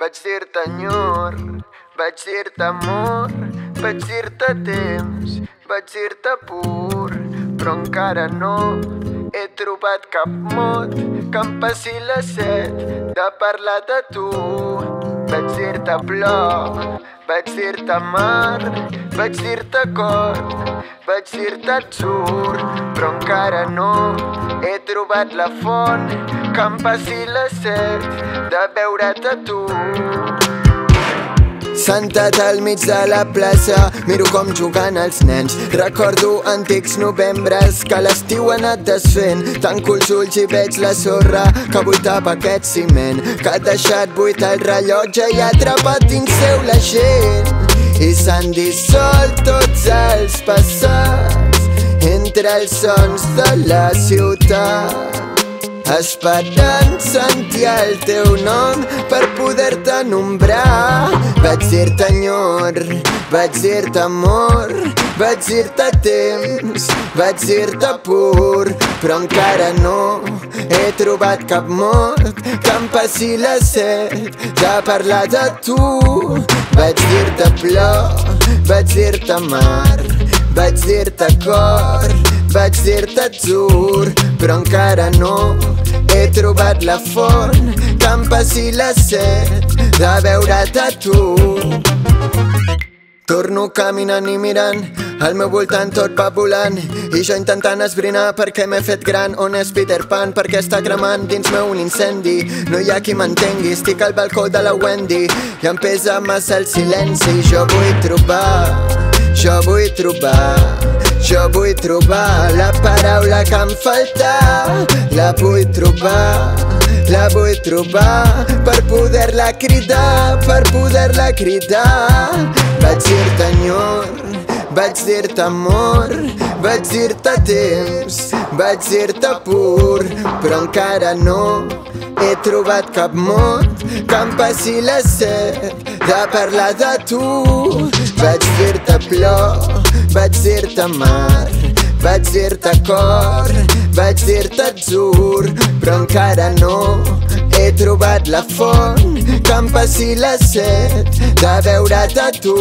Vaig dir-te enyor, vaig dir-te amor, vaig dir-te temps, vaig dir-te pur, però encara no he trobat cap mot que em passi la set de parlar de tu. Vaig dir-te plor, vaig dir-te mar, vaig dir-te cor, vaig dir-te atzur, però encara no he trobat la font que em passi la set de veure't a tu. Sentat al mig de la plaça, miro com juguen els nens. Recordo antics novembres que l'estiu ha anat desfent. Tanco els ulls i veig la sorra que buitava aquest ciment. Que ha deixat buit el rellotge i ha atrapat dins seu la gent. I s'han dissolt tots els passats entre els sons de la ciutat. Esperant sentir el teu nom per poder-te nombrar. Vaig dir-te enyor, vaig dir-te amor, vaig dir-te temps, vaig dir-te pur, però encara no he trobat cap mot que em passi la set de parlar de tu. Vaig dir-te plor, vaig dir-te mar, vaig dir-te cor, vaig dir-te atzur, però encara no he trobat la font. Que em passi la set de veure't a tu. Torno caminant i mirant al meu voltant tot va volant i jo intentant esbrinar per què m'he fet gran. On és Peter Pan? Perquè està cremant dins meu un incendi? No hi ha qui m'entengui estic al balcó de la Wendy. I em pesa massa el silenci jo vull trobar jo vull trobar jo vull trobar la paraula que em falta la vull trobar la vull trobar per poder-la cridar, per poder-la cridar. Vaig dir-te enyor, vaig dir-te amor, vaig dir-te temps, vaig dir-te pur, però encara no he trobat cap mot que em passi la set de parlar de tu. Vaig dir-te plor, vaig dir-te mar, vaig dir-te cor, vaig dir-te atzur, però encara no he trobat la font que em passi la set de veure't a tu.